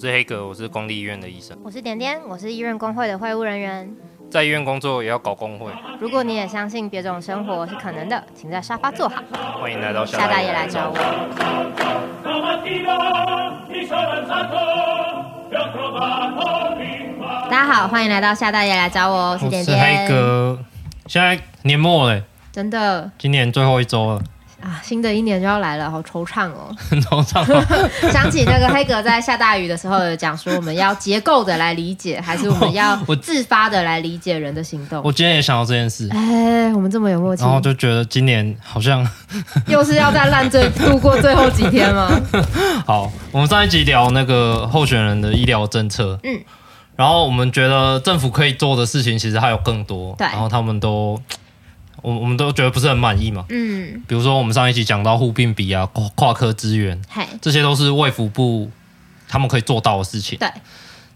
我是黑格，我是公立医院的医生。我是点点，我是医院工会的会务人员。在医院工作也要搞工会。如果你也相信别种生活是可能的，请在沙发坐好。欢迎来到夏大爷来找我。大家好，欢迎来到夏大爷来找我。我是点点。我是黑格。现在年末了，真的，今年最后一周了。啊，新的一年就要来了，好惆怅哦。很惆怅哦。想起那个黑格在下大雨的时候有讲说，我们要结构的来理解，还是我们要 自发的来理解人的行动？我，我今天也想到这件事。哎，我们这么有默契。然后就觉得今年好像又是要在烂醉度过最后几天吗？好，我们上一集聊那个候选人的医疗政策，嗯，然后我们觉得政府可以做的事情其实还有更多，对，然后他们都。我我们都觉得不是很满意嘛，嗯，比如说我们上一期讲到护病比啊，跨跨科支援，嘿，这些都是卫福部他们可以做到的事情，对。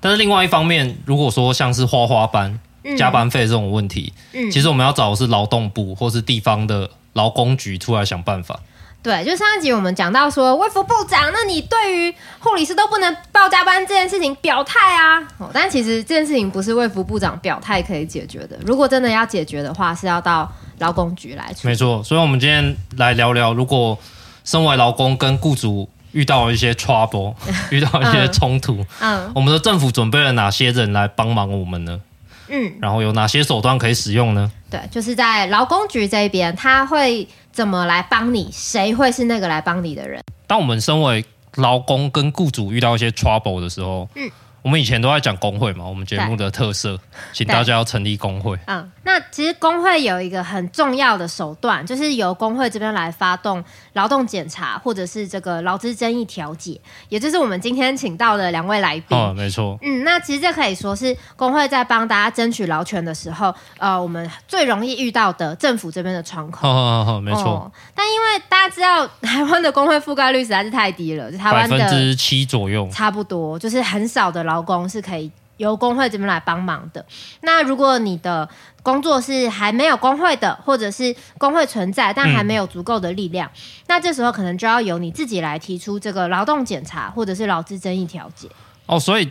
但是另外一方面，如果说像是花花班、嗯、加班费这种问题，嗯，其实我们要找的是劳动部或是地方的劳工局出来想办法。对，就上一集我们讲到说，卫福部长，那你对于护理师都不能报加班这件事情表态啊？哦，但其实这件事情不是卫福部长表态可以解决的。如果真的要解决的话，是要到劳工局来处理。没错，所以我们今天来聊聊，如果身为劳工跟雇主遇到一些 trouble，遇到一些冲突，嗯，嗯，我们的政府准备了哪些人来帮忙我们呢？嗯，然后有哪些手段可以使用呢？对，就是在劳工局这边，他会。怎么来帮你？谁会是那个来帮你的人？当我们身为劳工跟雇主遇到一些 trouble 的时候，嗯。我们以前都在讲工会嘛，我们节目的特色，请大家要成立工会。嗯，那其实工会有一个很重要的手段，就是由工会这边来发动劳动检查，或者是这个劳资争议调解，也就是我们今天请到的两位来宾。哦，没错。嗯，那其实这可以说是工会在帮大家争取劳权的时候，呃，我们最容易遇到的政府这边的窗口。好好好，没错。哦，但因为大家知道台湾的工会覆盖率实在是太低了，就台湾的百分之七左右，差不多，就是很少的劳。劳工是可以由工会这边来帮忙的。那如果你的工作是还没有工会的，或者是工会存在但还没有足够的力量，嗯，那这时候可能就要由你自己来提出这个劳动检查，或者是劳资争议调解。哦，所以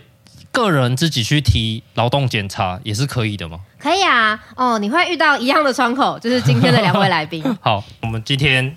个人自己去提劳动检查也是可以的吗？可以啊。哦，你会遇到一样的窗口，就是今天的两位来宾。好，我们今天。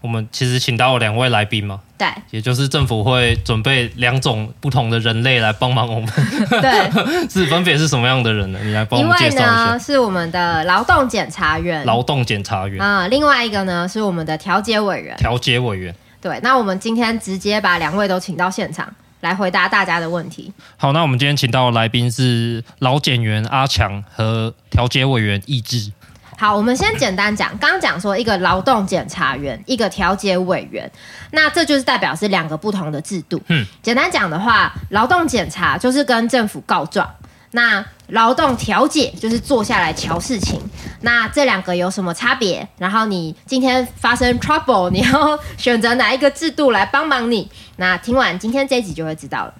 我们其实请到了两位来宾嘛，对，也就是政府会准备两种不同的人类来帮忙我们，对，是分别是什么样的人呢？你来帮我们介绍一下。是我们的劳动检查员，劳动检查员啊，另外一个呢是我们的调解委员，调解委员。对，那我们今天直接把两位都请到现场来回答大家的问题。好，那我们今天请到的来宾是老检员阿强和调解委员易智。好，我们先简单讲，刚刚讲说一个劳动检查员，一个调解委员，那这就是代表是两个不同的制度。嗯，简单讲的话，劳动检查就是跟政府告状，那劳动调解就是坐下来瞧事情。那这两个有什么差别？然后你今天发生 trouble，你要选择哪一个制度来帮忙你？那听完今天这一集就会知道了。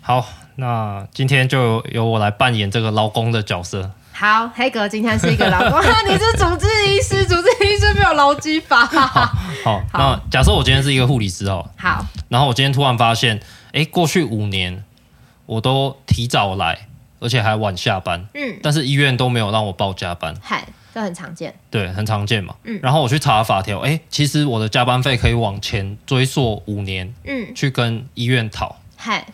好，那今天就由我来扮演这个劳工的角色。好，黑哥今天是一个劳工，你是主治医师，主治医师没有劳基法。好，那假设我今天是一个护理师哦，好，然后我今天突然发现，哎，过去五年我都提早来，而且还晚下班，嗯，但是医院都没有让我报加班，嗨，这很常见，对，很常见嘛，嗯，然后我去查法条，哎，其实我的加班费可以往前追溯五年，嗯，去跟医院讨，嗨。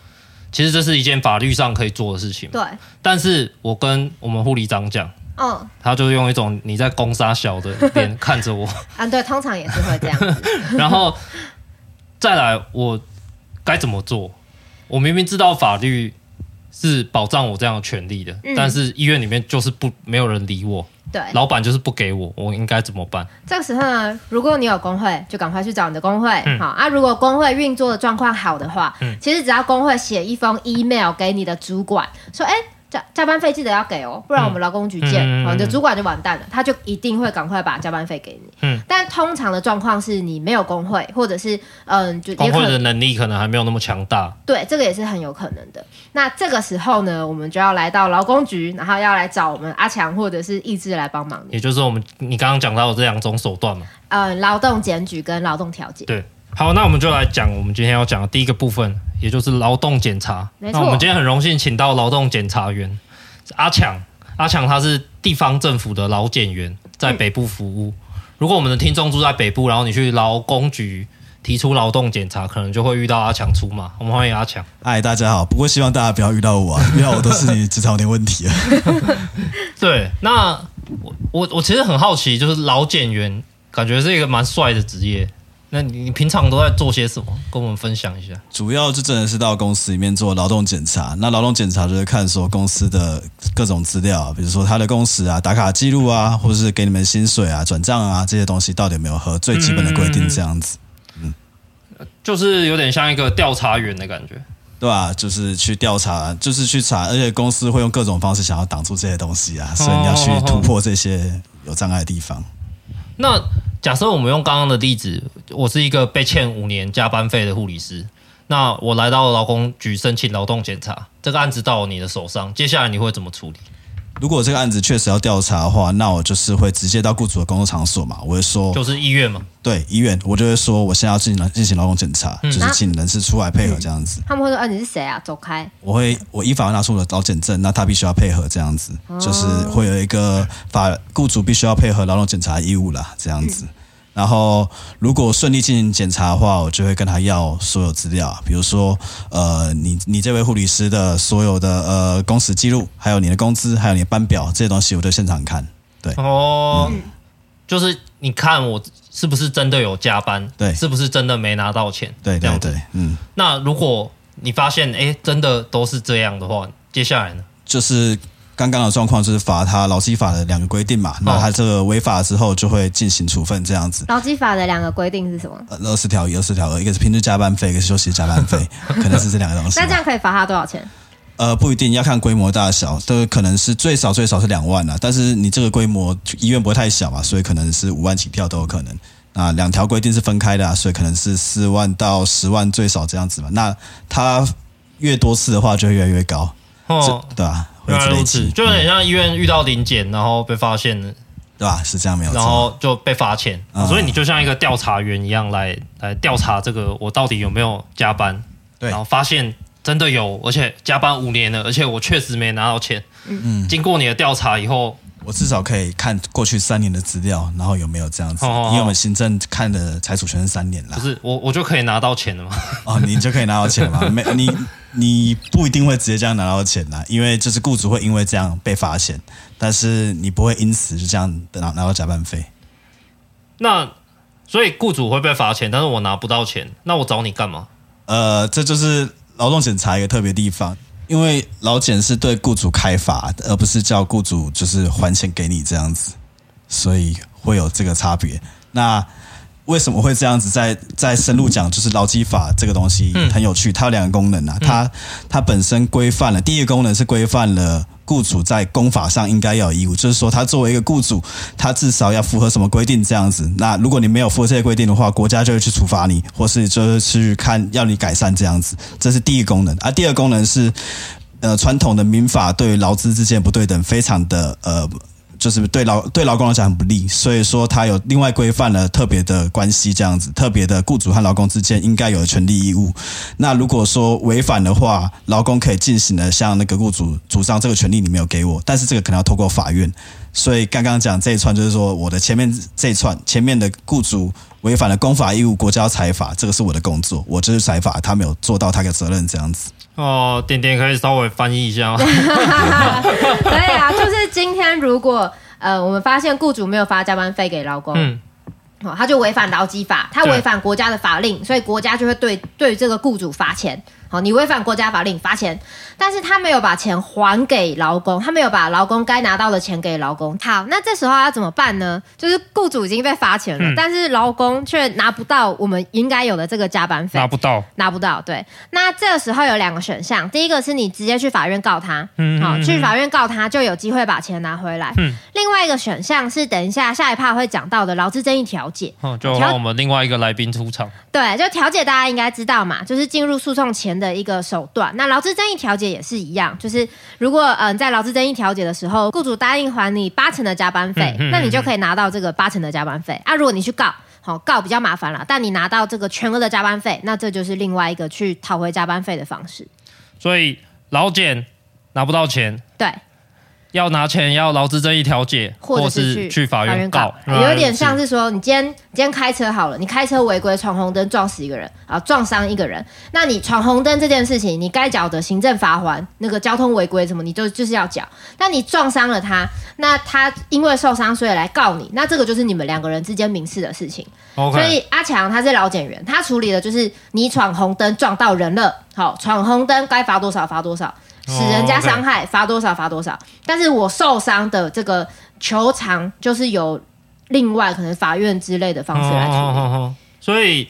其实这是一件法律上可以做的事情。对，但是我跟我们护理长讲，嗯，他就用一种你在攻杀小的脸看着我。啊，对，通常也是会这样子。然后再来，我该怎么做？我明明知道法律是保障我这样的权利的，嗯，但是医院里面就是不没有人理我。对，老板就是不给我，我应该怎么办？这个时候呢，如果你有工会，就赶快去找你的工会。嗯、好啊，如果工会运作的状况好的话，嗯，其实只要工会写一封 email 给你的主管，说，哎。加加班费记得要给哦，不然我们劳工局见，嗯嗯、你的主管就完蛋了，他就一定会赶快把加班费给你。嗯，但通常的状况是你没有工会，或者是嗯，就工会的能力可能还没有那么强大。对，这个也是很有可能的。那这个时候呢，我们就要来到劳工局，然后要来找我们阿强或者是意志来帮忙。也就是我们你刚刚讲到的这两种手段嘛。嗯，劳动检举跟劳动调解。对。好，那我们就来讲我们今天要讲的第一个部分，也就是劳动检查。那我们今天很荣幸请到劳动检查员阿强，阿强他是地方政府的劳检员，在北部服务。嗯、如果我们的听众住在北部，然后你去劳工局提出劳动检查，可能就会遇到阿强出马。我们欢迎阿强。嗨，大家好。不过希望大家不要遇到我，啊，因为我都是你职场有点问题啊。对，那我我我其实很好奇，就是劳检员感觉是一个蛮帅的职业。那你你平常都在做些什么？跟我们分享一下。主要就真的是到公司里面做劳动检查。那劳动检查就是看说公司的各种资料，比如说他的工时啊、打卡记录啊，或者是给你们薪水啊、转账啊这些东西，到底有没有和最基本的规定？这样子，嗯，就是有点像一个调查员的感觉，对吧、啊？就是去调查，就是去查，而且公司会用各种方式想要挡住这些东西啊，所以你要去突破这些有障碍的地方。那假设我们用刚刚的例子，我是一个被欠五年加班费的护理师，那我来到劳工局申请劳动检查，这个案子到你的手上，接下来你会怎么处理？如果这个案子确实要调查的话，那我就是会直接到雇主的工作场所嘛，我会说就是医院嘛，对，医院，我就会说我现在要进行进行劳动检查，嗯、就是请人事出来配合这样子。他们会说，啊，你是谁啊？走开！我会我依法拿出我的劳检证，那他必须要配合这样子，就是会有一个法雇主必须要配合劳动检查义务啦，这样子。嗯然后，如果顺利进行检查的话，我就会跟他要所有资料，比如说，呃，你你这位护理师的所有的呃工时记录，还有你的工资，还有你的班表这些东西，我都现场看。对，哦，嗯、就是你看我是不是真的有加班，对，是不是真的没拿到钱，对对对，嗯。那如果你发现哎，真的都是这样的话，接下来呢？就是。刚刚的状况就是罚他劳基法的两个规定嘛，那他这个违法之后就会进行处分这样子。劳基法的两个规定是什么？二十条一，二十条二，一个是平日加班费，一个是休息加班费，可能是这两个东西。那这样可以罚他多少钱？呃，不一定要看规模大小，都可能是最少最少是两万啊。但是你这个规模医院不会太小嘛，所以可能是五万起跳都有可能。啊，两条规定是分开的啊，所以可能是四万到十万最少这样子嘛。那他越多次的话，就会越来越高。哦，对吧？原来如此，就有点像医院遇到临检，然后被发现了，对吧？是这样没有错，然后就被罚钱，嗯、所以你就像一个调查员一样来来调查这个我到底有没有加班，对，然后发现真的有，而且加班五年了，而且我确实没拿到钱。嗯，经过你的调查以后。我至少可以看过去三年的资料，然后有没有这样子？因为我们行政看的财主权是三年啦。不是我，我就可以拿到钱了吗？哦，你就可以拿到钱了吗？没，你你不一定会直接这样拿到钱啦，因为就是雇主会因为这样被罚钱，但是你不会因此就这样拿拿到加班费。那所以雇主会被罚钱，但是我拿不到钱，那我找你干嘛？呃，这就是劳动检查一个特别地方。因为劳检是对雇主开罚，而不是叫雇主就是还钱给你这样子，所以会有这个差别。那为什么会这样子？在在深入讲，就是劳基法这个东西很有趣，它有两个功能啊，它它本身规范了，第一个功能是规范了。雇主在公法上应该要有义务，就是说他作为一个雇主，他至少要符合什么规定这样子。那如果你没有符合这些规定的话，国家就会去处罚你，或是就是去看要你改善这样子。这是第一个功能。而、啊、第二个功能是，呃，传统的民法对劳资之间不对等，非常的呃。就是对劳对劳工来讲很不利，所以说他有另外规范了特别的关系，这样子特别的雇主和劳工之间应该有的权利义务。那如果说违反的话，劳工可以进行的向那个雇主主张这个权利你没有给我，但是这个可能要透过法院。所以刚刚讲这一串就是说我的前面这一串前面的雇主违反了公法义务，国家要裁罚，这个是我的工作，我就是裁罚，他没有做到他的责任这样子。哦，点点可以稍微翻译一下吗？可以啊，就是今天如果呃，我们发现雇主没有发加班费给劳工，嗯，哦，他就违反劳基法，他违反国家的法令，所以国家就会对对这个雇主罚钱。好，你违反国家法令罚钱，但是他没有把钱还给劳工，他没有把劳工该拿到的钱给劳工。好，那这时候要怎么办呢？就是雇主已经被罚钱了，嗯、但是劳工却拿不到我们应该有的这个加班费，拿不到，拿不到。对，那这个时候有两个选项，第一个是你直接去法院告他，嗯，好，去法院告他就有机会把钱拿回来。嗯，另外一个选项是等一下下一趴会讲到的劳资争议调解。哦，就让我们另外一个来宾出场。对，就调解大家应该知道嘛，就是进入诉讼前的一个手段。那劳资争议调解也是一样，就是如果嗯、呃、在劳资争议调解的时候，雇主答应还你八成的加班费，嗯嗯嗯、那你就可以拿到这个八成的加班费。啊，如果你去告，好告比较麻烦了，但你拿到这个全额的加班费，那这就是另外一个去讨回加班费的方式。所以劳检拿不到钱，对。要拿钱，要劳资争议调解，或者是去法院告，有点像是说，你今天你今天开车好了，你开车违规闯红灯撞死一个人啊，撞伤一个人，那你闯红灯这件事情，你该缴的行政罚锾，那个交通违规什么，你就就是要缴。但你撞伤了他，那他因为受伤所以来告你，那这个就是你们两个人之间民事的事情。所以阿强他是老检员，他处理的就是你闯红灯撞到人了，好，闯红灯该罚多少罚多少。使人家伤害，罚多少罚多少。但是我受伤的这个求偿，就是有另外可能法院之类的方式来处理。所以，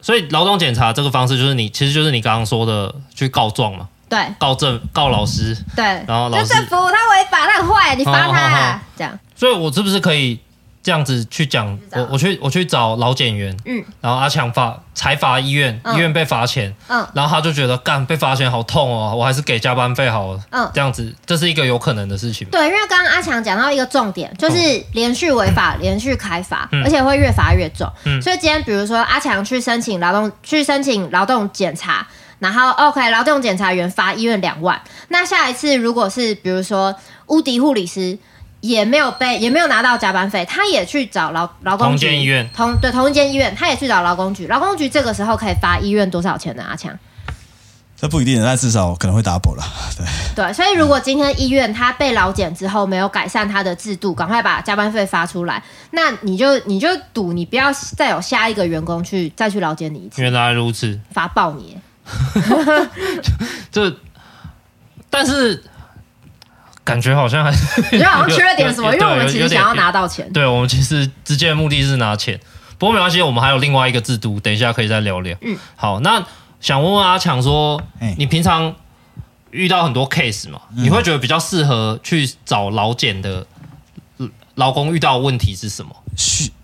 所以劳动检查这个方式，就是你其实就是你刚刚说的去告状嘛？对，告政告老师。对，然后老师就政府他违法，他很坏，你罚他这样。所以我是不是可以？这样子去讲，我我去我去找老检员，嗯，然后阿强罚才罚医院，医院被罚钱，嗯，然后他就觉得干被罚钱好痛哦，我还是给加班费好了，嗯，这样子这是一个有可能的事情。对，因为刚刚阿强讲到一个重点，就是连续违法，连续开罚，而且会越罚越重。嗯，所以今天比如说阿强去申请劳动去申请劳动检查，然后 OK，劳动检查员罚医院两万，那下一次如果是比如说乌迪护理师。也没有被，也没有拿到加班费，他也去找劳劳工局，同间医院，同对同一间医院，他也去找劳工局，劳工局这个时候可以罚医院多少钱呢？阿强，这不一定，但至少可能会 double 了，对。对，所以如果今天医院他被劳检之后没有改善他的制度，赶快把加班费发出来，那你就你就赌你不要再有下一个员工去再去劳检你一次，原来如此，罚爆你，这但是。感觉好像还是，觉得好像缺了点什么，因为我们其实想要拿到钱。对，我们其实直接的目的是拿钱，不过没关系，我们还有另外一个制度，等一下可以再聊聊。嗯，好，那想问问阿强说，你平常遇到很多 case 嘛，你会觉得比较适合去找劳检的劳工遇到的问题是什么？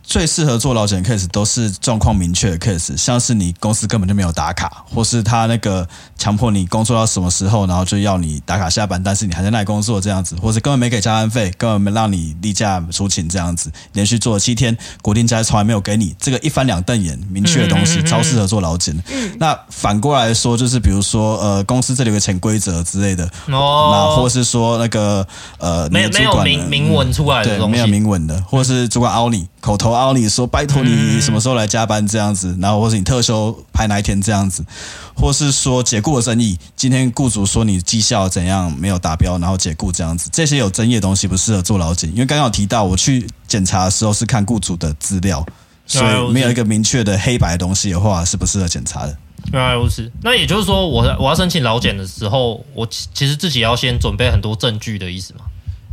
最适合做劳检 case 都是状况明确的 case，像是你公司根本就没有打卡，或是他那个强迫你工作到什么时候，然后就要你打卡下班，但是你还在那里工作这样子，或是根本没给加班费，根本没让你例假出勤这样子，连续做了七天，国定假从来没有给你，这个一翻两瞪眼，明确的东西超适合做劳检。那反过来说，就是比如说呃，公司这里有个潜规则之类的，哦，那或是说那个呃，没没有明明文出来的东西，对，没有明文的，或是主管凹你口头。然后你说拜托你什么时候来加班这样子，然后或是你特休排哪一天这样子，或是说解雇的争议，今天雇主说你绩效怎样没有达标，然后解雇这样子，这些有争议的东西不适合做劳检，因为刚刚有提到我去检查的时候是看雇主的资料，所以没有一个明确的黑白的东西的话是不适合检查的。原来如此，那也就是说我我要申请劳检的时候，我其实自己要先准备很多证据的意思吗？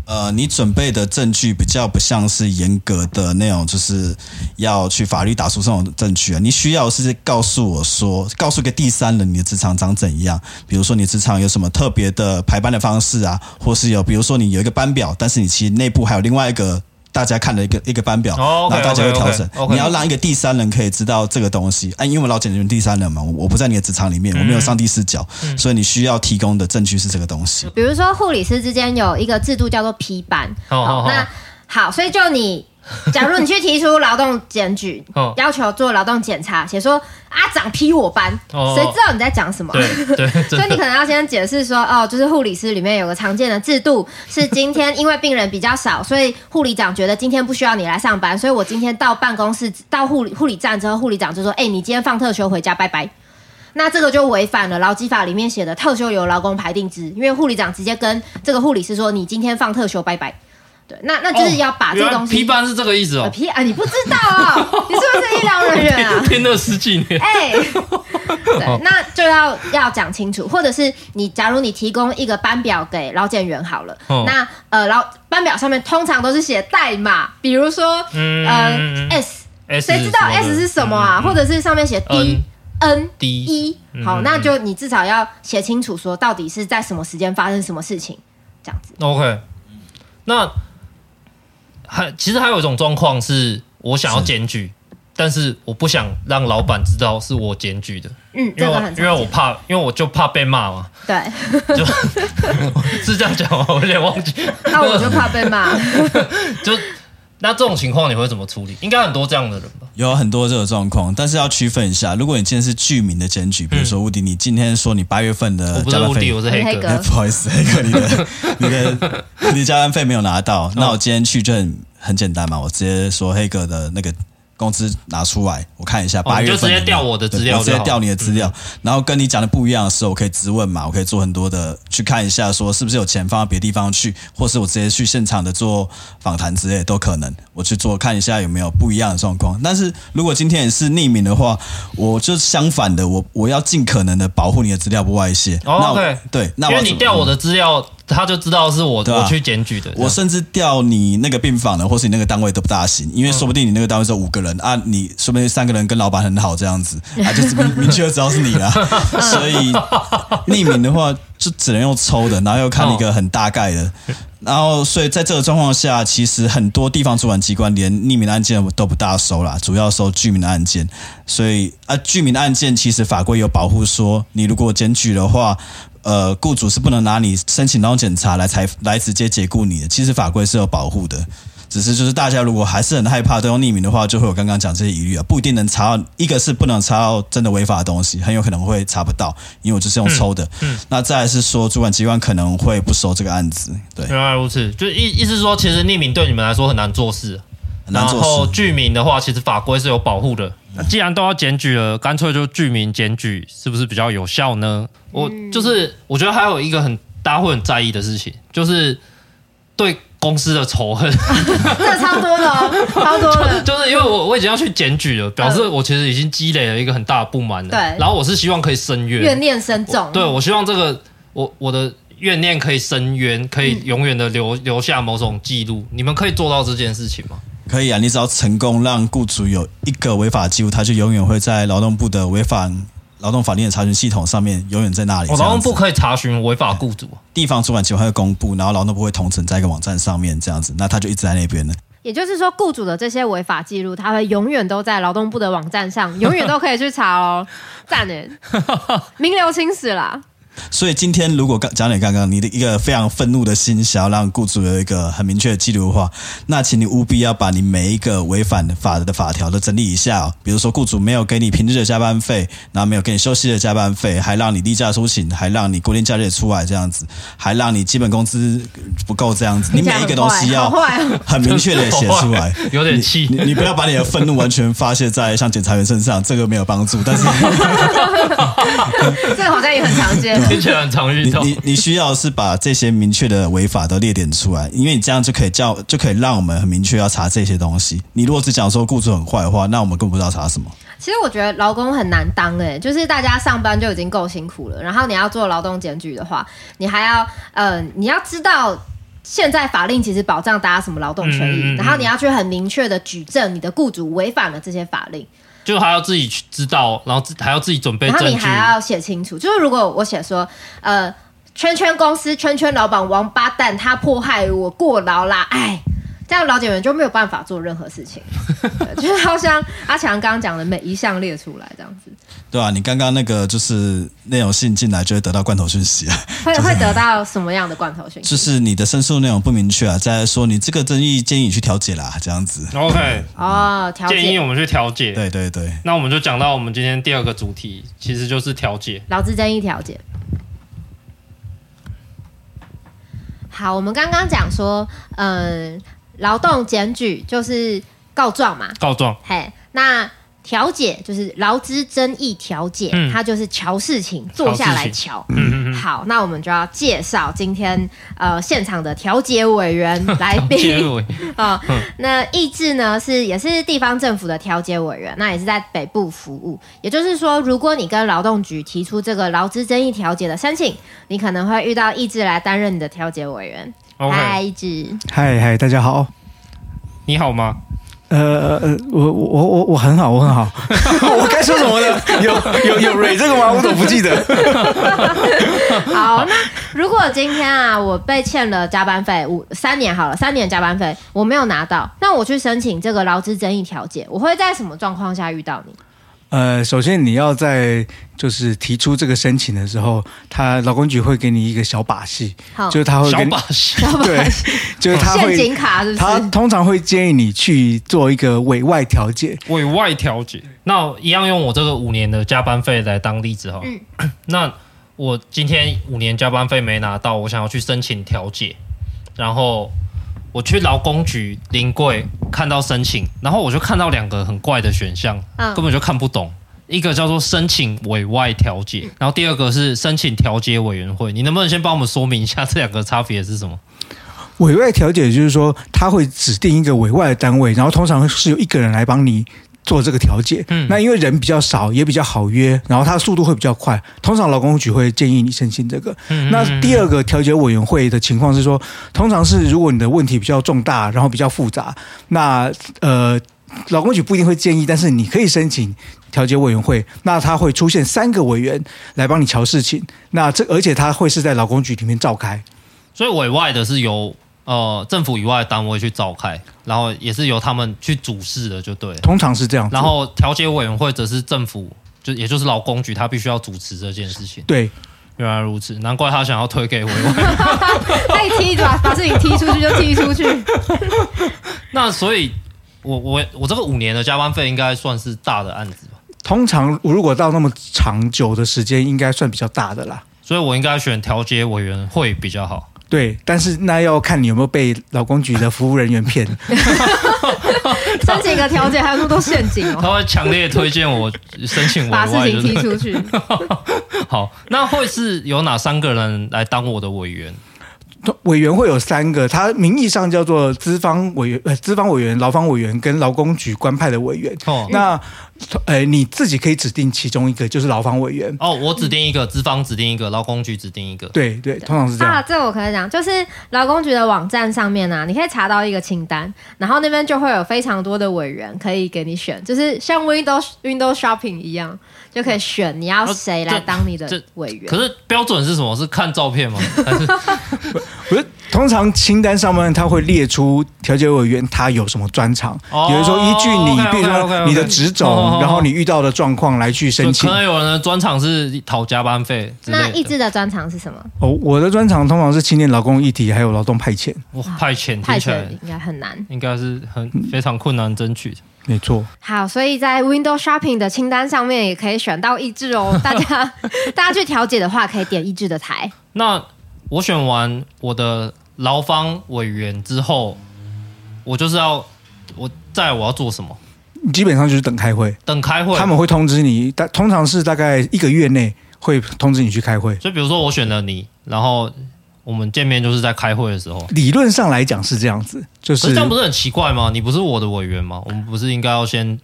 呃，你准备的证据比较不像是严格的那种，就是要去法律打出这种证据啊。你需要是告诉我说，告诉个第三人你的职场长怎样，比如说你职场有什么特别的排班的方式啊，或是有，比如说你有一个班表，但是你其实内部还有另外一个。大家看的一个一个班表，然后大家会调整。你要让一个第三人可以知道这个东西，啊，因为我劳检员第三人嘛，我不在你的职场里面，我没有上帝视角，所以你需要提供的证据是这个东西。比如说护理师之间有一个制度叫做批班，好，那好，所以就你。假如你去提出劳动检举，要求做劳动检查，写说阿长批我班，谁知道你在讲什么？对，对，所以你可能要先解释说，哦，就是护理师里面有个常见的制度，是今天因为病人比较少，所以护理长觉得今天不需要你来上班，所以我今天到办公室到护理护理站之后，护理长就说，哎，你今天放特休回家，拜拜。那这个就违反了劳基法里面写的特休由劳工排定之，因为护理长直接跟这个护理师说，你今天放特休，拜拜。对，那那就是要把这个东西。批班是这个意思哦。批啊，你不知道哦？你是不是医疗人员啊？听了十几年。哎，对，那就要要讲清楚，或者是你，假如你提供一个班表给劳检员好了，那呃，劳班表上面通常都是写代码，比如说呃 S，谁知道 S 是什么啊？或者是上面写 D N D E，好，那就你至少要写清楚，说到底是在什么时间发生什么事情，这样子。OK，那。还其实还有一种状况是，我想要检举，但是我不想让老板知道是我检举的。嗯，因为因为我怕，因为我就怕被骂嘛。对，就 是这样讲吗？我有点忘记。那我就怕被骂。就那这种情况你会怎么处理？应该很多这样的人吧？有很多这个状况，但是要区分一下。如果你今天是剧名的检举，比如说吴迪，你今天说你八月份的加班费，我不是吴迪，我是黑哥，不好意思，黑哥，你的 你的你的加班费没有拿到，那我今天去就很很简单嘛，我直接说黑哥的那个。工资拿出来，我看一下。八月份、直接调我的资料，我直接调你的资料，嗯、然后跟你讲的不一样的时候，我可以质问嘛，我可以做很多的去看一下，说是不是有钱放到别的地方去，或是我直接去现场的做访谈之类都可能。我去做看一下有没有不一样的状况。但是如果今天也是匿名的话，我就相反的，我我要尽可能的保护你的资料不外泄。哦、okay, 对，那我因为你调我的资料。他就知道是我，我去检举的。我甚至调你那个病房的，或是你那个单位都不大行，因为说不定你那个单位只有五个人啊，你说不定三个人跟老板很好这样子，啊，就是明明确的知道是你了。所以匿名的话，就只能用抽的，然后又看一个很大概的，然后所以在这个状况下，其实很多地方主管机关连匿名的案件都不大收啦，主要收居民的案件。所以啊，居民的案件其实法规有保护，说你如果检举的话。呃，雇主是不能拿你申请劳动检查来裁来直接解雇你的。其实法规是有保护的，只是就是大家如果还是很害怕都用匿名的话，就会有刚刚讲这些疑虑啊，不一定能查到。一个是不能查到真的违法的东西，很有可能会查不到，因为我就是用抽的。嗯，嗯那再来是说，主管机关可能会不收这个案子。对，原来如此，就意意思是说，其实匿名对你们来说很难做事，很难做事。然后具名的话，其实法规是有保护的。那既然都要检举了，干脆就具名检举，是不是比较有效呢？我就是我觉得还有一个很大家会很在意的事情，就是对公司的仇恨，这超多的哦，超多的。就是因为我我已经要去检举了，表示我其实已经积累了一个很大的不满了。对，然后我是希望可以伸冤，怨念深重。对，我希望这个我我的怨念可以伸冤，可以永远的留留下某种记录。你们可以做到这件事情吗？可以啊，你只要成功让雇主有一个违法记录，他就永远会在劳动部的违反劳动法令的查询系统上面，永远在那里。劳动部可以查询违法雇主，地方主管机关会公布，然后劳动部会统整在一个网站上面，这样子，那他就一直在那边呢。也就是说，雇主的这些违法记录，他会永远都在劳动部的网站上，永远都可以去查哦。赞诶，名留青史啦。所以今天如果刚讲你刚刚你的一个非常愤怒的心，想要让雇主有一个很明确的记录的话，那请你务必要把你每一个违反法的法条都整理一下哦。比如说雇主没有给你平日的加班费，然后没有给你休息的加班费，还让你例假出勤，还让你国定假日也出来这样子，还让你基本工资不够这样子，你每一个东西要 很明确的写出来。有点气，你你不要把你的愤怒完全发泄在像检察员身上，这个没有帮助。但是 这个好像也很常见。听起来很常遇到。你你你需要是把这些明确的违法都列点出来，因为你这样就可以叫就可以让我们很明确要查这些东西。你如果只讲说雇主很坏的话，那我们更不知道查什么。其实我觉得劳工很难当哎、欸，就是大家上班就已经够辛苦了，然后你要做劳动检举的话，你还要呃你要知道现在法令其实保障大家什么劳动权益，嗯嗯嗯，然后你要去很明确的举证你的雇主违反了这些法令。就还要自己去知道，然后还要自己准备证据，然后你还要写清楚。就是如果我写说，呃，圈圈公司圈圈老板王八蛋，他迫害我过劳啦，哎。这样劳检员就没有办法做任何事情，就是好像阿强刚刚讲的每一项列出来这样子。对啊，你刚刚那个就是内容信进来就会得到罐头讯息啊，会会得到什么样的罐头讯息？就是你的申诉内容不明确啊，再说你这个争议建议你去调解啦，这样子。OK，哦，调解建议我们去调解。对对对，那我们就讲到我们今天第二个主题，其实就是调解，劳资争议调解。好，我们刚刚讲说，嗯。劳动检举就是告状嘛，告状。嘿，那调解就是劳资争议调解，嗯、它就是瞧事情，坐下来瞧。嗯嗯嗯。好，那我们就要介绍今天呃现场的调解委员来宾啊。那意志呢是也是地方政府的调解委员，那也是在北部服务。也就是说，如果你跟劳动局提出这个劳资争议调解的申请，你可能会遇到意志来担任你的调解委员。嗨，子。嗨嗨，大家好。你好吗？呃呃，我我我我很好，我很好。我该说什么呢？有有有蕊这个吗？我怎么不记得？好，那如果今天啊，我被欠了加班费五三年好了，三年加班费我没有拿到，那我去申请这个劳资争议调解，我会在什么状况下遇到你？呃，首先你要在就是提出这个申请的时候，他劳工局会给你一个小把戏，就是他会小把戏，对，就是他会陷阱卡是不是？他通常会建议你去做一个委外调解，委外调解。那一样用我这个五年的加班费来当例子哈。嗯，那我今天五年加班费没拿到，我想要去申请调解，然后。我去劳工局临柜看到申请，然后我就看到两个很怪的选项，嗯、根本就看不懂。一个叫做申请委外调解，然后第二个是申请调解委员会。你能不能先帮我们说明一下这两个差别是什么？委外调解就是说，他会指定一个委外的单位，然后通常是由一个人来帮你。做这个调解，嗯，那因为人比较少，也比较好约，然后它的速度会比较快。通常劳工局会建议你申请这个。嗯，那第二个调解委员会的情况是说，通常是如果你的问题比较重大，然后比较复杂，那呃，劳工局不一定会建议，但是你可以申请调解委员会。那他会出现三个委员来帮你乔事情。那这而且他会是在劳工局里面召开，所以委外的是由。呃，政府以外的单位去召开，然后也是由他们去主事的，就对。通常是这样。然后调解委员会则是政府，就也就是劳工局，他必须要主持这件事情。对，原来如此，难怪他想要推给委外。他一踢把把事情踢出去就踢出去。那所以我，我我我这个五年的加班费应该算是大的案子吧？通常如果到那么长久的时间，应该算比较大的啦。所以我应该选调解委员会比较好。对，但是那要看你有没有被劳工局的服务人员骗。申请个调解还有那么多陷阱哦。他会强烈推荐我申请委外，把事情踢出去。好，那会是有哪三个人来当我的委员？委员会有三个，他名义上叫做资方委员、呃，资方委员、劳方委员跟劳工局官派的委员。哦，那，呃，你自己可以指定其中一个，就是劳方委员。哦，我指定一个，资方指定一个，劳工局指定一个。对对，通常是这样。啊，这我可以讲，就是劳工局的网站上面呢、啊，你可以查到一个清单，然后那边就会有非常多的委员可以给你选，就是像 Windows Windows Shopping 一样。就可以选你要谁来当你的委员。可是标准是什么？是看照片吗？还是 不是？通常清单上面他会列出调解委员他有什么专长，比如说依据你，比如说你的职种，然后你遇到的状况来去申请。可能有人的专长是讨加班费。那意志的专长是什么？哦，我的专长通常是青年劳工议题，还有劳动派遣。哇，派遣派遣应该很难，应该是很非常困难争取。没错，好，所以在 Windows Shopping 的清单上面也可以选到意志哦。大家 大家去调解的话，可以点意志的台。那我选完我的劳方委员之后，我就是要我再我要做什么？基本上就是等开会，等开会，他们会通知你，但通常是大概一个月内会通知你去开会。所以比如说我选了你，然后。我们见面就是在开会的时候。理论上来讲是这样子，就是这样不是很奇怪吗？你不是我的委员吗？我们不是应该要先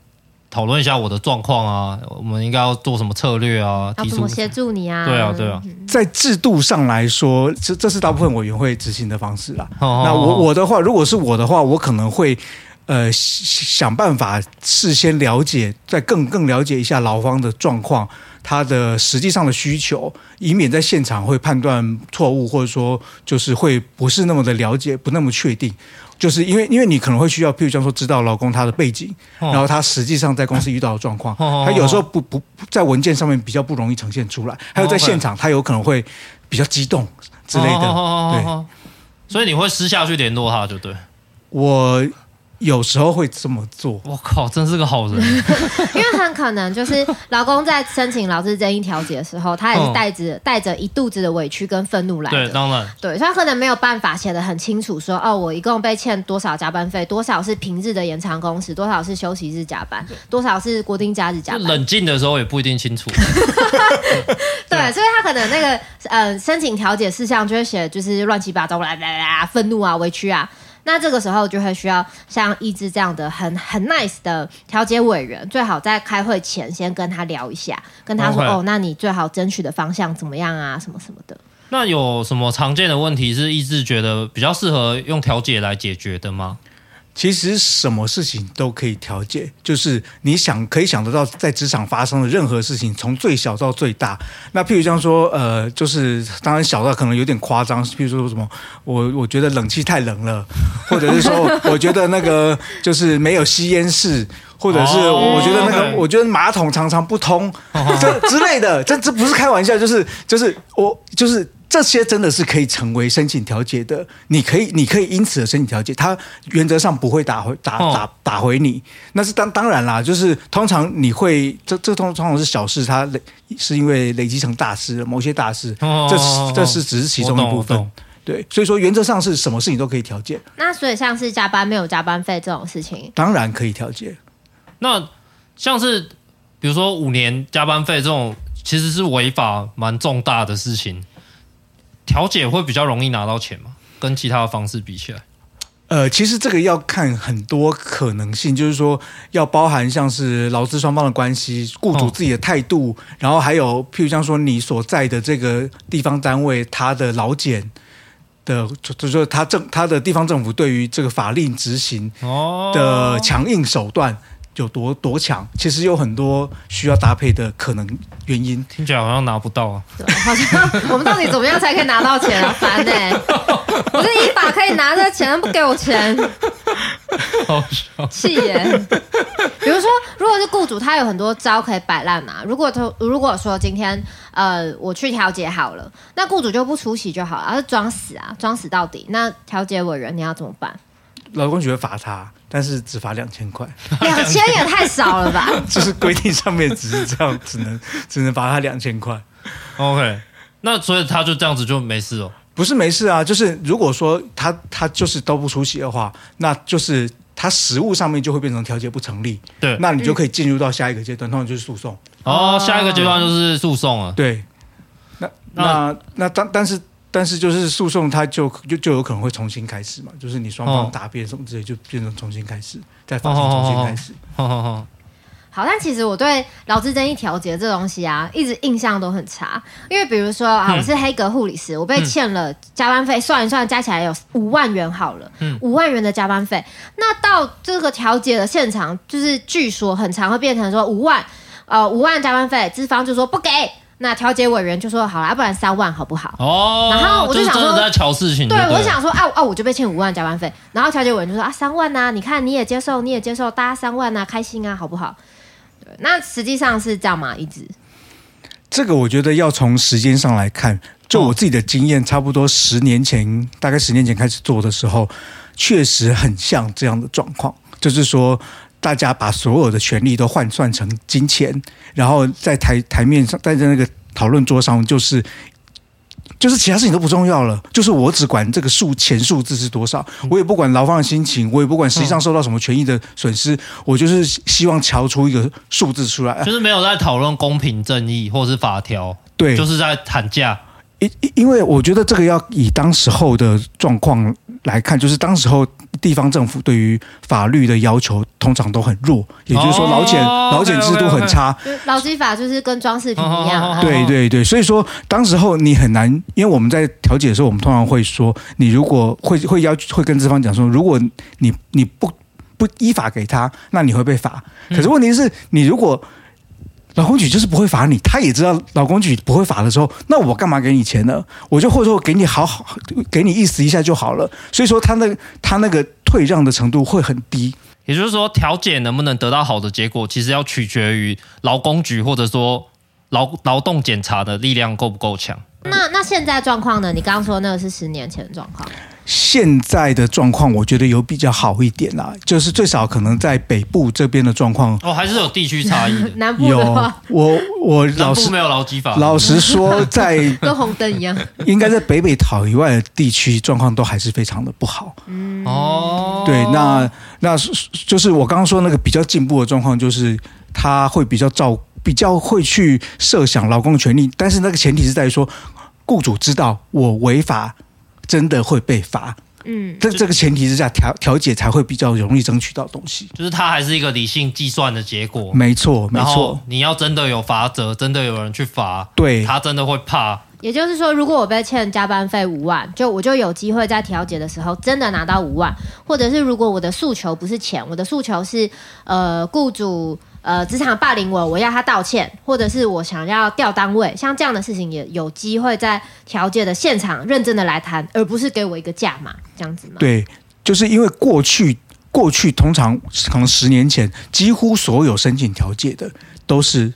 讨论一下我的状况啊？我们应该要做什么策略啊？要怎么协助你啊？对啊，对啊。在制度上来说，这这是大部分委员会执行的方式啦。那我我的话，如果是我的话，我可能会呃想办法事先了解，再更更了解一下劳方的状况。他的实际上的需求，以免在现场会判断错误，或者说就是会不是那么的了解，不那么确定。就是因为因为你可能会需要，譬如像说知道老公他的背景，然后他实际上在公司遇到的状况，他有时候不不在文件上面比较不容易呈现出来，还有在现场他有可能会比较激动之类的。对，所以你会私下去联络他，就对。我。有时候会这么做，我靠，真是个好人。因为很可能就是老公在申请劳资争议调解的时候，他也是带着带着一肚子的委屈跟愤怒来的。对，当然，对，所以他可能没有办法写得很清楚说，说哦，我一共被欠多少加班费，多少是平日的延长工时，多少是休息日加班，多少是国定假日加班。冷静的时候也不一定清楚。对，所以他可能那个呃申请调解事项就会写就是乱七八糟来来来，愤怒啊，委屈啊。那这个时候就会需要像一志这样的很很 nice 的调解委员，最好在开会前先跟他聊一下，跟他说.哦，那你最好争取的方向怎么样啊，什么什么的。那有什么常见的问题是一志觉得比较适合用调解来解决的吗？其实什么事情都可以调解，就是你想可以想得到在职场发生的任何事情，从最小到最大。那譬如像说，呃，就是当然小到可能有点夸张，譬如说什么，我 我觉得冷气太冷了，或者是说，我觉得那个就是没有吸烟室，或者是我觉得那个我觉得马桶常常不通，这之类的，这这不是开玩笑，就是就是我就是。这些真的是可以成为申请调解的，你可以，你可以因此而申请调解，他原则上不会打回打打打回你。那是当当然啦，就是通常你会这这通通常是小事，它累是因为累积成大事，某些大事，这是这是只是其中一部分。对，所以说原则上是什么事情都可以调解。那所以像是加班没有加班费这种事情，当然可以调解。那像是比如说五年加班费这种，其实是违法蛮重大的事情。调解会比较容易拿到钱吗？跟其他的方式比起来，呃，其实这个要看很多可能性，就是说要包含像是劳资双方的关系、雇主自己的态度，哦、然后还有譬如像说你所在的这个地方单位，他的劳检的，就是说他政他的地方政府对于这个法令执行的强硬手段。有多多强？其实有很多需要搭配的可能原因。听起来好像拿不到啊！好像我们到底怎么样才可以拿到钱啊？烦呢、欸！我这一把可以拿这钱，不给我钱，好笑，气耶！比如说，如果是雇主，他有很多招可以摆烂嘛。如果他如果说今天呃我去调解好了，那雇主就不出席就好了，而是装死啊，装死到底。那调解委员你要怎么办？劳工局会罚他。但是只罚两千块，两千也太少了吧？就是规定上面只是这样，只能只能罚他两千块。OK，那所以他就这样子就没事哦？不是没事啊，就是如果说他他就是都不出席的话，那就是他实物上面就会变成调解不成立。对，那你就可以进入到下一个阶段，通常就是诉讼。哦，下一个阶段就是诉讼了。对，那那那但但是。但是就是诉讼，它就就就有可能会重新开始嘛，就是你双方答辩什么之类，就变成重新开始，在法庭重新开始。好好好。好，但其实我对劳资争议调解这东西啊，一直印象都很差。因为比如说啊，我是黑格护理师，我被欠了加班费，算一算加起来有五万元好了，五万元的加班费。那到这个调解的现场，就是据说很常会变成说五万，呃，五万加班费，资方就说不给。那调解委员就说好了，要不然三万好不好？哦，然后我就想说在乔事情，对，我就想说啊啊，我就被欠五万加班费，然后调解委员就说啊三万呐、啊，你看你也接受，你也接受，大家三万呐、啊，开心啊，好不好？对，那实际上是这样嘛？一直这个我觉得要从时间上来看，就我自己的经验，差不多十年前，大概十年前开始做的时候，确实很像这样的状况，就是说。大家把所有的权利都换算成金钱，然后在台台面上，在那个讨论桌上，就是就是其他事情都不重要了，就是我只管这个数钱数字是多少，我也不管劳方的心情，我也不管实际上受到什么权益的损失，我就是希望敲出一个数字出来，就是没有在讨论公平正义或是法条，对，就是在谈价。因因为我觉得这个要以当时候的状况来看，就是当时候地方政府对于法律的要求通常都很弱，也就是说劳检劳检制度很差。劳基法就是跟装饰品一样。对对对，所以说当时候你很难，因为我们在调解的时候，我们通常会说，你如果会会要会跟资方讲说，如果你你不不依法给他，那你会被罚。可是问题是，你如果劳工局就是不会罚你，他也知道劳工局不会罚的时候，那我干嘛给你钱呢？我就或者说给你好好给你意思一下就好了。所以说他那他那个退让的程度会很低。也就是说，调解能不能得到好的结果，其实要取决于劳工局或者说劳劳动检查的力量够不够强。那那现在状况呢？你刚刚说那个是十年前的状况。现在的状况，我觉得有比较好一点啦，就是最少可能在北部这边的状况哦，还是有地区差异的。南部的话，有我我老实没有劳基法，老实说，在跟红灯一样，应该在北北桃以外的地区状况都还是非常的不好。嗯哦，对，那那就是我刚刚说那个比较进步的状况，就是他会比较照，比较会去设想劳工的权利，但是那个前提是在于说，雇主知道我违法。真的会被罚，嗯，在这个前提之下，调调解才会比较容易争取到东西。就是它还是一个理性计算的结果，没错，没错。你要真的有罚则，真的有人去罚，对，他真的会怕，也就是说，如果我被欠加班费五万，就我就有机会在调解的时候真的拿到五万，或者是如果我的诉求不是钱，我的诉求是呃雇主呃职场霸凌我，我要他道歉，或者是我想要调单位，像这样的事情也有机会在调解的现场认真的来谈，而不是给我一个价码这样子吗？对，就是因为过去过去通常可能十年前，几乎所有申请调解的都是。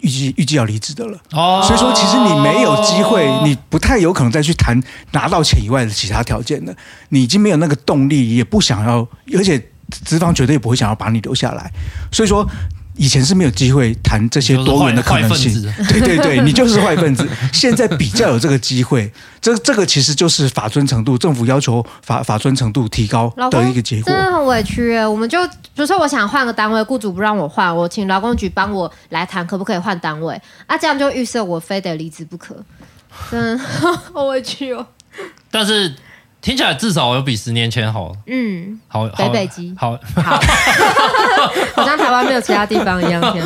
预计预计要离职的了，哦，所以说其实你没有机会，你不太有可能再去谈拿到钱以外的其他条件了。你已经没有那个动力，也不想要，而且资方绝对不会想要把你留下来。所以说。以前是没有机会谈这些多元的可能性，对对对，你就是坏分子。现在比较有这个机会，这这个其实就是法尊程度，政府要求法法尊程度提高的一个结果。真的很委屈，我们就比如说我想换个单位，雇主不让我换，我请劳工局帮我来谈可不可以换单位啊？这样就预设我非得离职不可，真的 好委屈哦。但是。听起来至少有比十年前好，嗯，好，北北基，好，好，好像台湾没有其他地方一样。天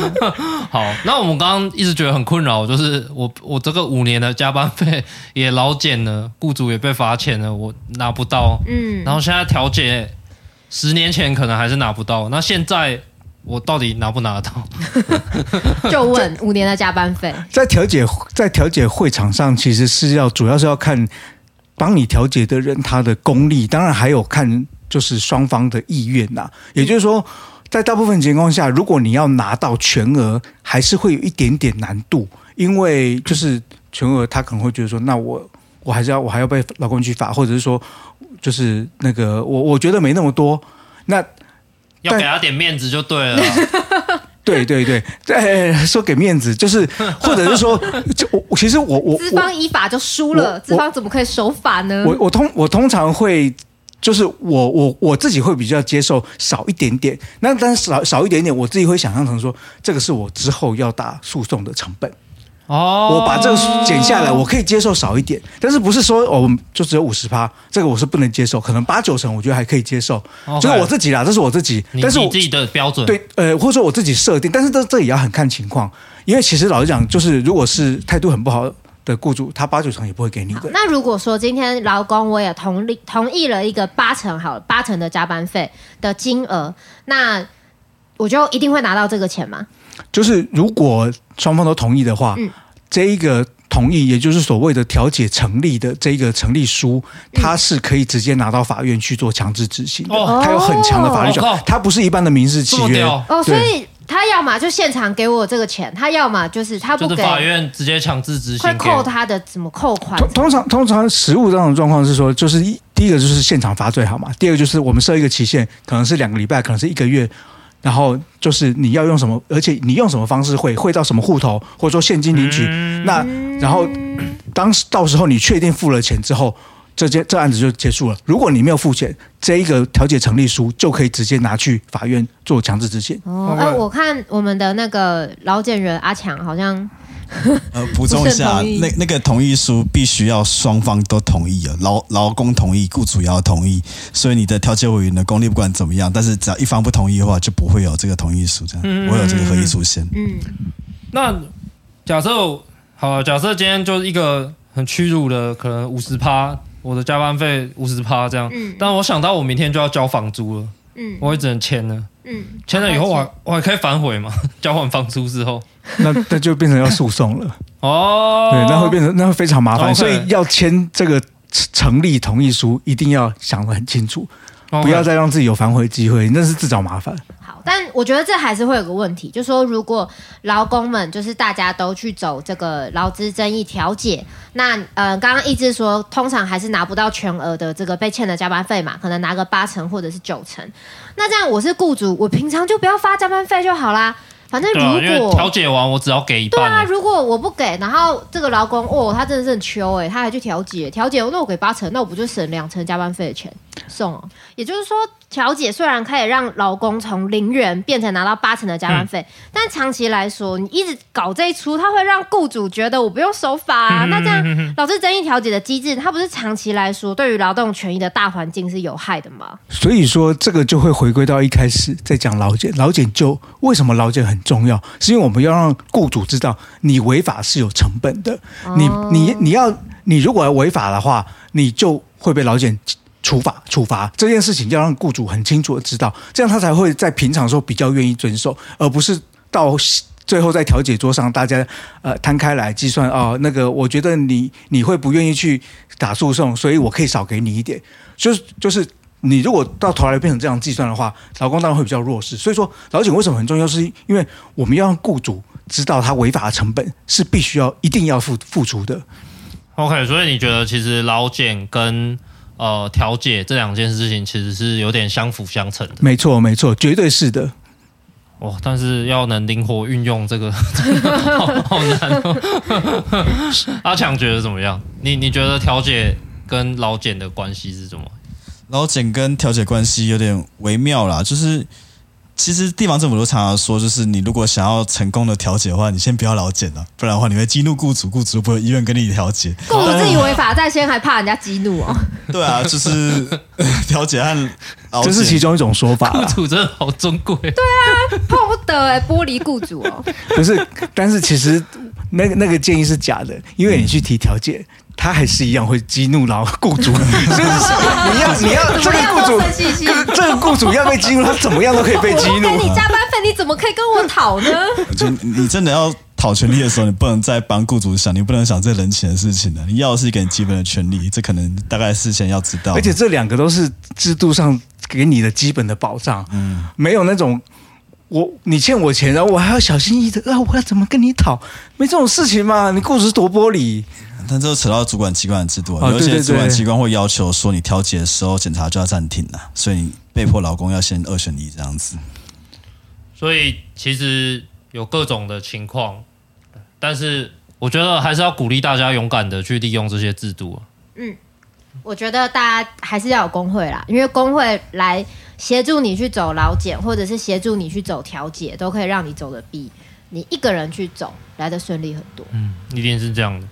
好，那我们刚刚一直觉得很困扰，就是我我这个五年的加班费也老减了，雇主也被罚钱了，我拿不到，嗯，然后现在调解，十年前可能还是拿不到，那现在我到底拿不拿得到？就问五年的加班费，在调解在调解会场上，其实是要主要是要看。帮你调解的人，他的功力，当然还有看就是双方的意愿呐。也就是说，在大部分情况下，如果你要拿到全额，还是会有一点点难度，因为就是全额，他可能会觉得说，那我我还是要我还要被劳工局罚，或者是说，就是那个我我觉得没那么多，那要给他点面子就对了。对对对，对，说给面子，就是或者是说，就我其实我我资方依法就输了，资方怎么可以守法呢？我我通我通常会就是我我我自己会比较接受少一点点，那但是少少一点点，我自己会想象成说，这个是我之后要打诉讼的成本。哦，我把这个减下来，我可以接受少一点，但是不是说哦，就只有五十趴，这个我是不能接受，可能八九成我觉得还可以接受。就是我自己啦，这是我自己，但是我自己的标准，对，呃，或者说我自己设定，但是这这也要很看情况，因为其实老实讲，就是如果是态度很不好的雇主，他八九成也不会给你的。那如果说今天劳工我也同意同意了一个八成好八成的加班费的金额，那我就一定会拿到这个钱吗？就是如果双方都同意的话，嗯，这一个同意，也就是所谓的调解成立的这一个成立书，它是可以直接拿到法院去做强制执行的。哦，它有很强的法律效力，它不是一般的民事契约。哦，所以他要么就现场给我这个钱，他要么就是他不给，法院直接强制执行，会扣他的怎么扣款？通常通常实务这种状况是说，就是一第一个就是现场罚最好嘛，第二个就是我们设一个期限，可能是两个礼拜，可能是一个月。然后就是你要用什么，而且你用什么方式汇，汇到什么户头，或者说现金领取。嗯、那然后当时到时候你确定付了钱之后，这件这案子就结束了。如果你没有付钱，这一个调解成立书就可以直接拿去法院做强制执行。哦，哎、呃，我看我们的那个老检人阿强好像。呃，补充一下，那那个同意书必须要双方都同意啊，劳劳工同意，雇主也要同意，所以你的调解委员的功力不管怎么样，但是只要一方不同意的话，就不会有这个同意书，这样、嗯、不会有这个合意出现。嗯，那假设好，假设今天就是一个很屈辱的，可能五十趴，我的加班费五十趴这样，嗯、但我想到我明天就要交房租了，嗯，我也只能签了。嗯，签了以后我还我还可以反悔吗？交换房租之后，那那就变成要诉讼了 哦。对，那会变成那会非常麻烦，Okay 所以要签这个成立同意书，一定要想得很清楚，Okay 不要再让自己有反悔机会，那是自找麻烦。好，但我觉得这还是会有个问题，就是说如果劳工们就是大家都去走这个劳资争议调解，那呃，刚刚一直说通常还是拿不到全额的这个被欠的加班费嘛，可能拿个八成或者是九成。那这样我是雇主，我平常就不要发加班费就好啦。反正如果调解完，我只要给一半。对啊，如果我不给，然后这个劳工哦，他真的是很秋哎，他还去调解，调解那我给八成，那我不就省两成加班费的钱送啊？也就是说，调解虽然可以让劳工从零元变成拿到八成的加班费，嗯、但长期来说，你一直搞这一出，它会让雇主觉得我不用守法啊。嗯、那这样导致争议调解的机制，它不是长期来说对于劳动权益的大环境是有害的吗？所以说，这个就会回归到一开始在讲劳检，劳检就为什么劳检很重要？是因为我们要让雇主知道，你违法是有成本的。哦、你你你要你如果要违法的话，你就会被劳检。处罚处罚这件事情要让雇主很清楚的知道，这样他才会在平常的时候比较愿意遵守，而不是到最后在调解桌上大家呃摊开来计算哦，那个我觉得你你会不愿意去打诉讼，所以我可以少给你一点。就是就是你如果到头来变成这样计算的话，劳工当然会比较弱势。所以说劳检为什么很重要，是因为我们要让雇主知道他违法的成本是必须要一定要付付出的。OK，所以你觉得其实劳检跟呃，调解这两件事情其实是有点相辅相成的。没错，没错，绝对是的。哇，但是要能灵活运用这个，好，好难哦。阿强觉得怎么样？你你觉得调解跟老简的关系是什么？老简跟调解关系有点微妙啦，就是。其实地方政府都常常说，就是你如果想要成功的调解的话，你先不要劳检了，不然的话你会激怒雇主，雇主不会意愿跟你调解。雇主自己违法在先，还怕人家激怒哦？对啊，就是调解和这是其中一种说法。雇主真的好尊贵。对啊，碰不得哎，玻璃雇主哦。不是，但是其实那个那个建议是假的，因为你去提调解。他还是一样会激怒劳雇主，所 以你要你要这个雇主，这个雇主要被激怒，他怎么样都可以被激怒。给你加班费，你怎么可以跟我讨呢？就你真的要讨权利的时候，你不能再帮雇主想，你不能想这人情的事情了。你要的是一个基本的权利，这可能大概事先要知道。而且这两个都是制度上给你的基本的保障，嗯，没有那种我你欠我钱，然后我还要小心翼翼的啊，我要怎么跟你讨？没这种事情嘛，你雇主是多玻璃。但这扯到主管机关的制度，有些主管机关会要求说，你调解的时候检查就要暂停了，所以你被迫劳工要先二选一这样子。所以其实有各种的情况，但是我觉得还是要鼓励大家勇敢的去利用这些制度。嗯，我觉得大家还是要有工会啦，因为工会来协助你去走劳检，或者是协助你去走调解，都可以让你走的比你一个人去走来的顺利很多。嗯，一定是这样的。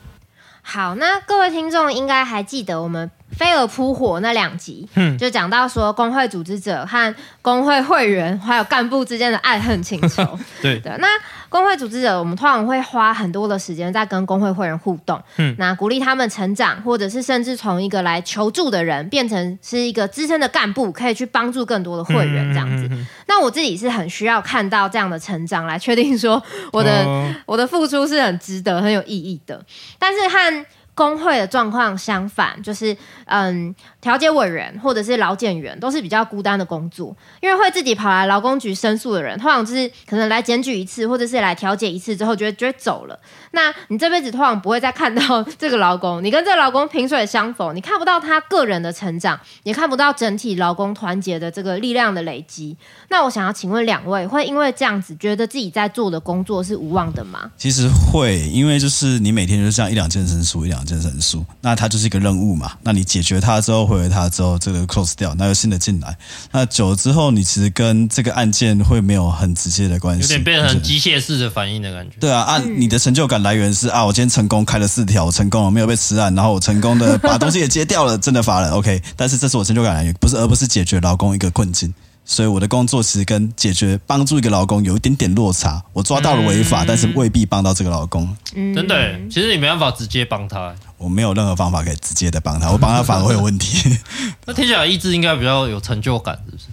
好，那各位听众应该还记得我们飞蛾扑火那两集，嗯，就讲到说工会组织者和工会会员还有干部之间的爱恨情仇。对的，那。工会组织者，我们通常会花很多的时间在跟工会会员互动，嗯，那鼓励他们成长，或者是甚至从一个来求助的人变成是一个资深的干部，可以去帮助更多的会员这样子。嗯嗯嗯、那我自己是很需要看到这样的成长，来确定说我的、哦、我的付出是很值得、很有意义的。但是和工会的状况相反，就是嗯，调解委员或者是劳检员都是比较孤单的工作，因为会自己跑来劳工局申诉的人，通常就是可能来检举一次，或者是来调解一次之后，就会就会走了。那你这辈子通常不会再看到这个劳工，你跟这个劳工萍水相逢，你看不到他个人的成长，也看不到整体劳工团结的这个力量的累积。那我想要请问两位，会因为这样子觉得自己在做的工作是无望的吗？其实会，因为就是你每天就是这样一两件申诉，一两件申诉，那它就是一个任务嘛。那你解决它之后，回回它之后，这个 close 掉，那有新的进来。那久了之后，你其实跟这个案件会没有很直接的关系，有点变成机械式的反应的感觉。对啊，按、啊、你的成就感来源是啊，我今天成功开了四条，我成功了，没有被吃案，然后我成功的把东西也接掉了，真的发了，OK。但是这是我成就感来源，不是，而不是解决劳工一个困境。所以我的工作其实跟解决帮助一个老公有一点点落差。我抓到了违法，嗯、但是未必帮到这个老公。嗯，真的，其实你没办法直接帮他。我没有任何方法可以直接的帮他，我帮他反而会有问题。那听起来意志应该比较有成就感，是不是？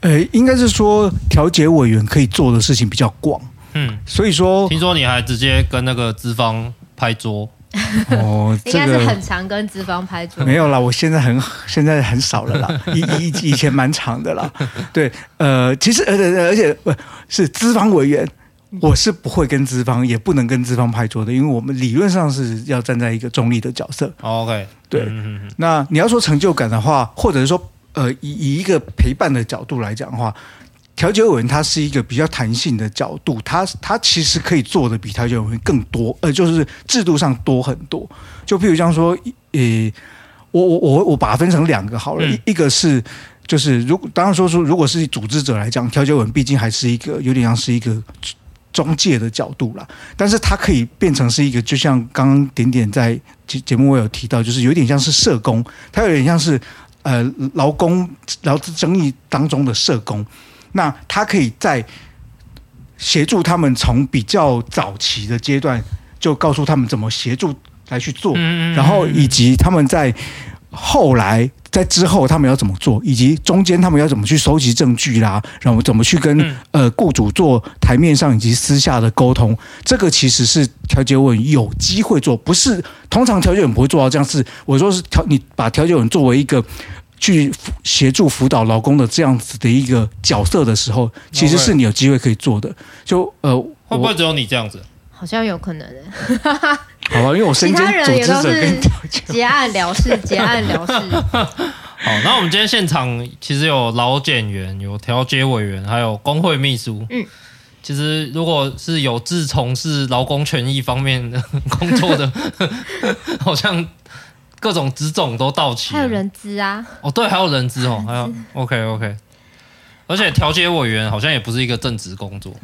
呃，应该是说调解委员可以做的事情比较广。嗯，所以说，听说你还直接跟那个资方拍桌。哦，这个应该是很常跟资方拍桌。没有啦，我现在很现在很少了啦，以以以前蛮长的啦。对，呃，其实而且而且不是资方委员，我是不会跟资方，也不能跟资方拍桌的，因为我们理论上是要站在一个中立的角色。OK，对。那你要说成就感的话，或者是说，呃，以以一个陪伴的角度来讲的话。调解委员他是一个比较弹性的角度，他他其实可以做的比调解委员更多，呃，就是制度上多很多。就譬如像说，呃，我我我我把它分成两个好了，嗯、一个是就是如果当然说说，如果是组织者来讲，调解委员毕竟还是一个有点像是一个中介的角度啦。但是它可以变成是一个，就像刚刚点点在节节目我有提到，就是有点像是社工，它有点像是呃劳工劳资争议当中的社工。那他可以在协助他们从比较早期的阶段，就告诉他们怎么协助来去做，然后以及他们在后来。在之后，他们要怎么做，以及中间他们要怎么去收集证据啦，然后怎么去跟呃雇主做台面上以及私下的沟通，这个其实是调解委员有机会做，不是通常调解委员不会做到这样是。我说是调，你把调解委员作为一个去协助辅导劳工的这样子的一个角色的时候，其实是你有机会可以做的。就呃，会不会只有你这样子？好像有可能 好吧，因为我身边组织者跟结案了事，结案了事。好，那我们今天现场其实有劳检员、有调解委员，还有工会秘书。嗯，其实如果是有志从事劳工权益方面的工作的，好像各种职种都到齐。还有人资啊？哦，对，还有人资哦，还有 OK OK。而且调解委员好像也不是一个正职工作。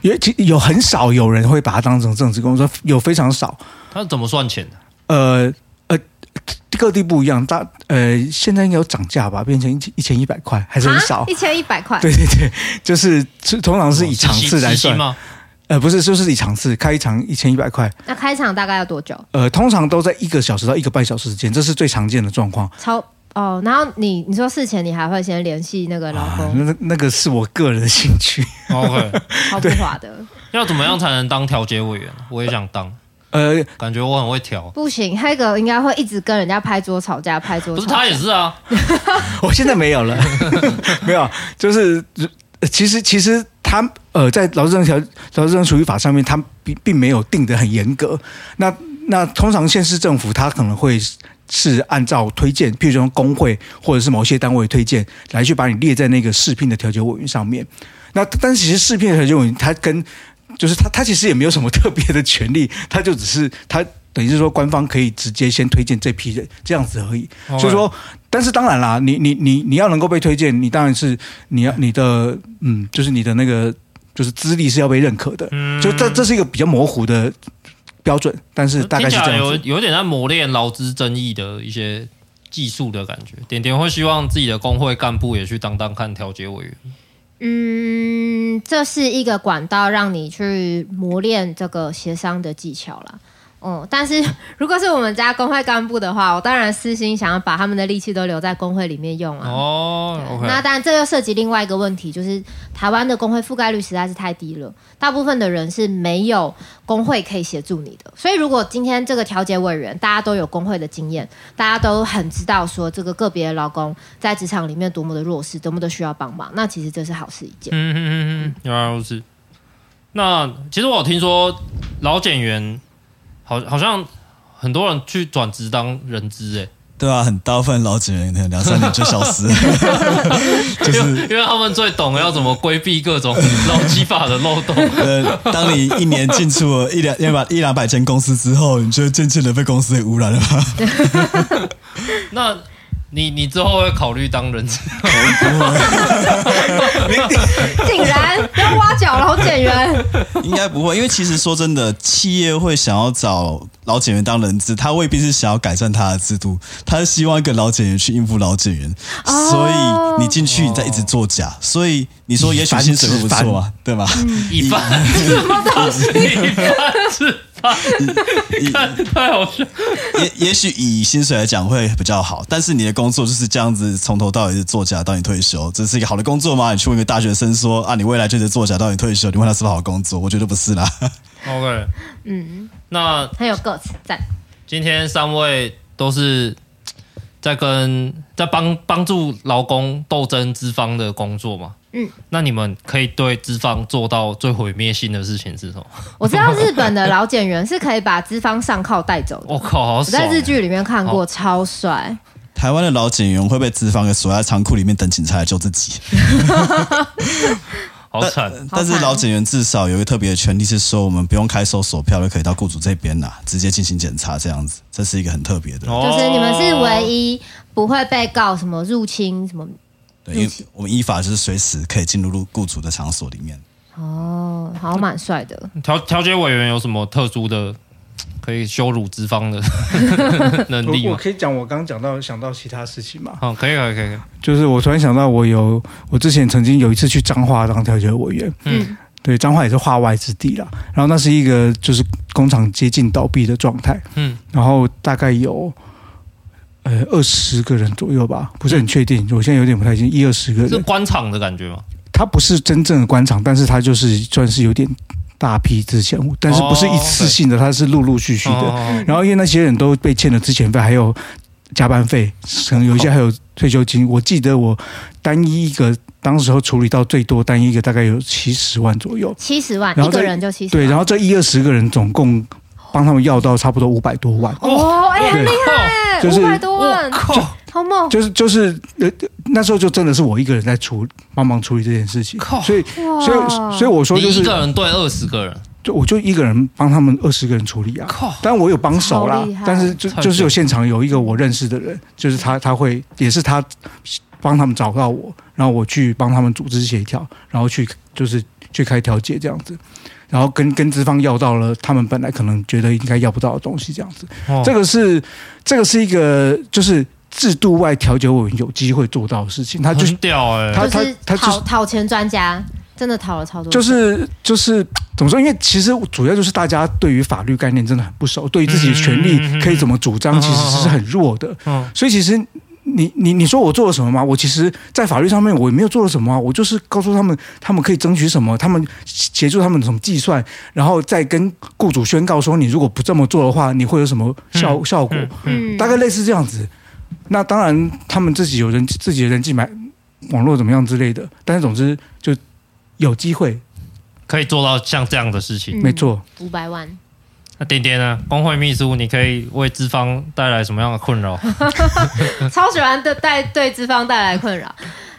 也有很少有人会把它当成正职工作，有非常少。他是怎么算钱的？呃呃，各地不一样。大呃，现在应该有涨价吧，变成一千一千一百块，还是很少。一千一百块。对对对，就是通常是以场次来算吗？呃，不是，就是一场次开一场一千一百块。那开场大概要多久？呃，通常都在一个小时到一个半小时之间，这是最常见的状况。超。哦，然后你你说事前你还会先联系那个老公？啊、那那个是我个人的兴趣。OK，超不划的。要怎么样才能当调解委员？我也想当。呃，感觉我很会调。不行，黑格应该会一直跟人家拍桌吵架，拍桌。不是他也是啊。我现在没有了，没有，就是其实其实他呃在劳资争调劳资争处理法上面，他并并没有定得很严格。那那通常县市政府他可能会。是按照推荐，譬如说工会或者是某些单位推荐来去把你列在那个试聘的调解委员上面。那但是其实试聘的调解委员他跟就是他他其实也没有什么特别的权利，他就只是他等于是说官方可以直接先推荐这批人这样子而已。所以说，但是当然啦，你你你你要能够被推荐，你当然是你要你的嗯，就是你的那个就是资历是要被认可的。嗯，就这这是一个比较模糊的。标准，但是大概是这样有有点在磨练劳资争议的一些技术的感觉。点点会希望自己的工会干部也去当当看调解委员。嗯，这是一个管道，让你去磨练这个协商的技巧啦。哦、嗯，但是如果是我们家工会干部的话，我当然私心想要把他们的力气都留在工会里面用啊。哦，okay、那当然这又涉及另外一个问题，就是台湾的工会覆盖率实在是太低了，大部分的人是没有工会可以协助你的。所以如果今天这个调解委员大家都有工会的经验，大家都很知道说这个个别的劳工在职场里面多么的弱势，多么的需要帮忙，那其实这是好事一件。嗯嗯嗯嗯，原来如此。那其实我有听说老检员。好，好像很多人去转职当人资，哎，对啊，很大部分老职员两三年就消失了，就是因为，因为他们最懂要怎么规避各种劳基法的漏洞。呃，当你一年进出了一两一百一两百间公司之后，你就渐渐的被公司给污染了吧？那。你你之后会考虑当人质？竟然不要挖角老检员？应该不会，因为其实说真的，企业会想要找老检员当人质，他未必是想要改善他的制度，他是希望一个老检员去应付老检员，哦、所以你进去你再一直作假，所以你说也许薪水会不错啊，对吧？一般 什么东西？一般是。太好笑。也也许以薪水来讲会比较好，但是你的工作就是这样子，从头到尾是作假到你退休，这是一个好的工作吗？你去问一个大学生说啊，你未来就是作假到你退休，你问他是不是好工作？我觉得不是啦。OK，嗯，那很有 guts 赞。今天三位都是在跟在帮帮助劳工斗争资方的工作吗？嗯，那你们可以对资方做到最毁灭性的事情是什么？我知道日本的老检员是可以把资方上铐带走的。我 靠，好爽！我在日剧里面看过，超帅。台湾的老检员会被资方给锁在仓库里面等警察来救自己。好惨！但是老检员至少有一个特别的权利，是说我们不用开收索票就可以到雇主这边啦，直接进行检查，这样子，这是一个很特别的。就是你们是唯一不会被告什么入侵什么。对，因为我们依法就是随时可以进入入雇主的场所里面。哦，好，蛮帅的。调调解委员有什么特殊的可以羞辱资方的 能力吗？我可以讲我刚刚讲到想到其他事情吗？哦，可以，可以，可以。就是我突然想到，我有我之前曾经有一次去彰化当调解委员。嗯。对，彰化也是化外之地啦。然后那是一个就是工厂接近倒闭的状态。嗯，然后大概有呃二十个人左右吧，不是很确定。我现在有点不太清，一二十个人。是官场的感觉吗？它不是真正的官场，但是它就是算是有点大批资遣户，但是不是一次性的，它是陆陆续续的。然后因为那些人都被欠了之前费，还有加班费，可能有一些还有退休金。我记得我单一一个。当时候处理到最多单一个大概有七十万左右，七十万一个人就七十万。对，然后这一二十个人总共帮他们要到差不多五百多万。哦，哎，很厉害，五百多万，好猛！就是就是呃，那时候就真的是我一个人在处帮忙处理这件事情，所以所以所以我说就是一个人对二十个人，就我就一个人帮他们二十个人处理啊。当然我有帮手啦，但是就就是有现场有一个我认识的人，就是他他会也是他。帮他们找到我，然后我去帮他们组织协调，然后去就是去开调解这样子，然后跟跟资方要到了他们本来可能觉得应该要不到的东西这样子。哦、这个是这个是一个就是制度外调解委员有机会做到的事情。他就是屌哎，他他他讨讨钱专家，真的讨了超多。就是就是怎么说？因为其实主要就是大家对于法律概念真的很不熟，对于自己的权利可以怎么主张，其实是很弱的。嗯，所以其实。你你你说我做了什么吗？我其实，在法律上面我也没有做了什么啊，我就是告诉他们，他们可以争取什么，他们协助他们怎么计算，然后再跟雇主宣告说，你如果不这么做的话，你会有什么效效果？嗯，大概类似这样子。那当然，他们自己有人自己的人际买网络怎么样之类的，但是总之就有机会可以做到像这样的事情。没错，五百万。那点点呢？工会秘书，你可以为资方带来什么样的困扰？超喜欢的带对资方带来困扰。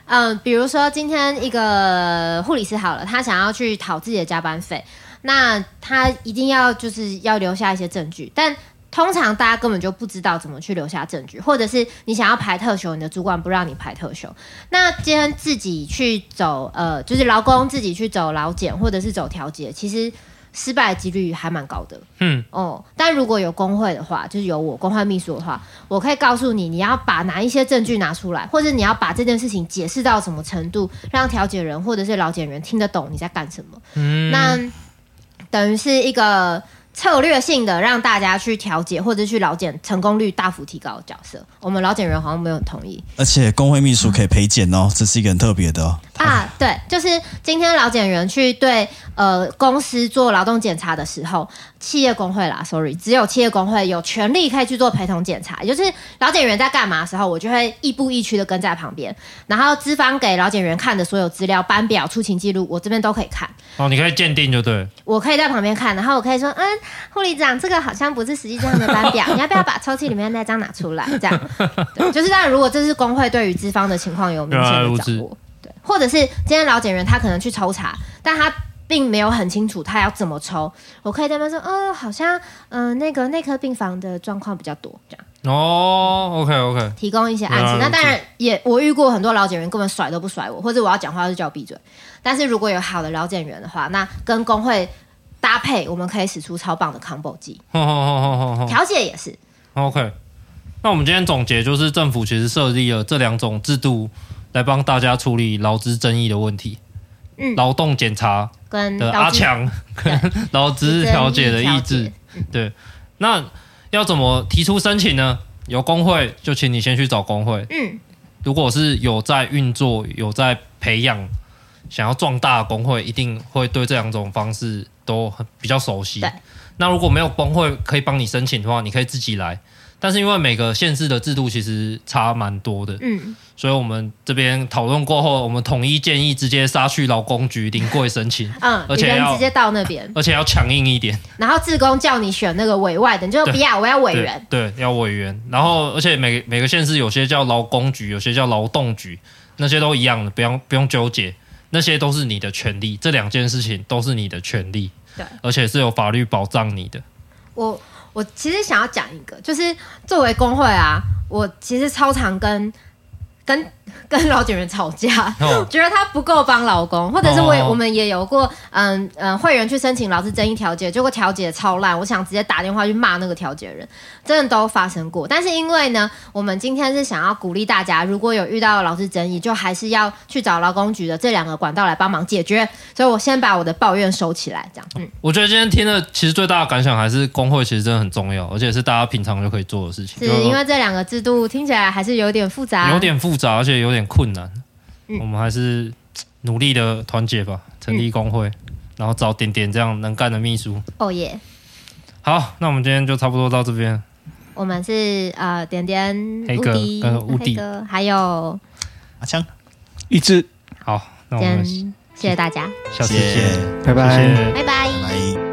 嗯，比如说今天一个护理师好了，他想要去讨自己的加班费，那他一定要就是要留下一些证据，但通常大家根本就不知道怎么去留下证据，或者是你想要排特休，你的主管不让你排特休，那今天自己去走呃，就是劳工自己去走劳检或者是走调解，其实。失败的几率还蛮高的，嗯哦，但如果有工会的话，就是有我工会秘书的话，我可以告诉你，你要把哪一些证据拿出来，或者你要把这件事情解释到什么程度，让调解人或者是老检员听得懂你在干什么。嗯，那等于是一个。策略性的让大家去调解或者去劳检成功率大幅提高的角色，我们劳检员好像没有很同意。而且工会秘书可以陪检哦，这是一个很特别的哦。啊，对，就是今天劳检员去对呃公司做劳动检查的时候。企业工会啦，sorry，只有企业工会有权利可以去做陪同检查，也就是劳检员在干嘛的时候，我就会亦步亦趋的跟在旁边，然后资方给劳检员看的所有资料、班表、出勤记录，我这边都可以看。哦，你可以鉴定就对。我可以在旁边看，然后我可以说，嗯，护理长，这个好像不是实际上的班表，你要不要把抽屉里面那张拿出来？这样，对，就是当然，如果这是工会对于资方的情况有明显的掌握，对，或者是今天老检员他可能去抽查，但他。并没有很清楚他要怎么抽，我可以在那边说，哦，好像，嗯、呃，那个内科病房的状况比较多，这样。哦，OK OK，提供一些暗示。那当然也，我遇过很多老检员根本甩都不甩我，或者我要讲话就叫我闭嘴。但是如果有好的老检员的话，那跟工会搭配，我们可以使出超棒的 combo 技。好好好好，调解也是。OK，那我们今天总结就是，政府其实设立了这两种制度来帮大家处理劳资争议的问题。嗯，劳动检查。跟阿强 跟 劳资调解的意志，对，那要怎么提出申请呢？有工会就请你先去找工会。嗯，如果是有在运作、有在培养、想要壮大的工会，一定会对这两种方式都很比较熟悉。那如果没有工会可以帮你申请的话，你可以自己来。但是因为每个县市的制度其实差蛮多的，嗯，所以我们这边讨论过后，我们统一建议直接杀去劳工局临柜申请，嗯，而且要直接到那边，而且要强硬一点。然后志工叫你选那个委外的，你就不要，我要委员，对，要委员。然后而且每每个县市有些叫劳工局，有些叫劳动局，那些都一样的，不用不用纠结，那些都是你的权利，这两件事情都是你的权利，对，而且是有法律保障你的。我。我其实想要讲一个，就是作为工会啊，我其实超常跟跟 跟劳检员吵架，觉得他不够帮老公，或者是我也我们也有过，嗯嗯，会员去申请劳资争议调解，结果调解超烂，我想直接打电话去骂那个调解人，真的都发生过。但是因为呢，我们今天是想要鼓励大家，如果有遇到劳资争议，就还是要去找劳工局的这两个管道来帮忙解决。所以我先把我的抱怨收起来，这样。嗯，我觉得今天听的其实最大的感想还是工会其实真的很重要，而且是大家平常就可以做的事情。是因为这两个制度听起来还是有点复杂，有点复杂，而且有点困难。嗯、我们还是努力的团结吧，成立工会，嗯、然后找点点这样能干的秘书。哦耶！好，那我们今天就差不多到这边。我们是呃点点黑哥跟乌迪，还有阿强一只。好，那我们谢谢大家，下次见，拜拜，拜拜。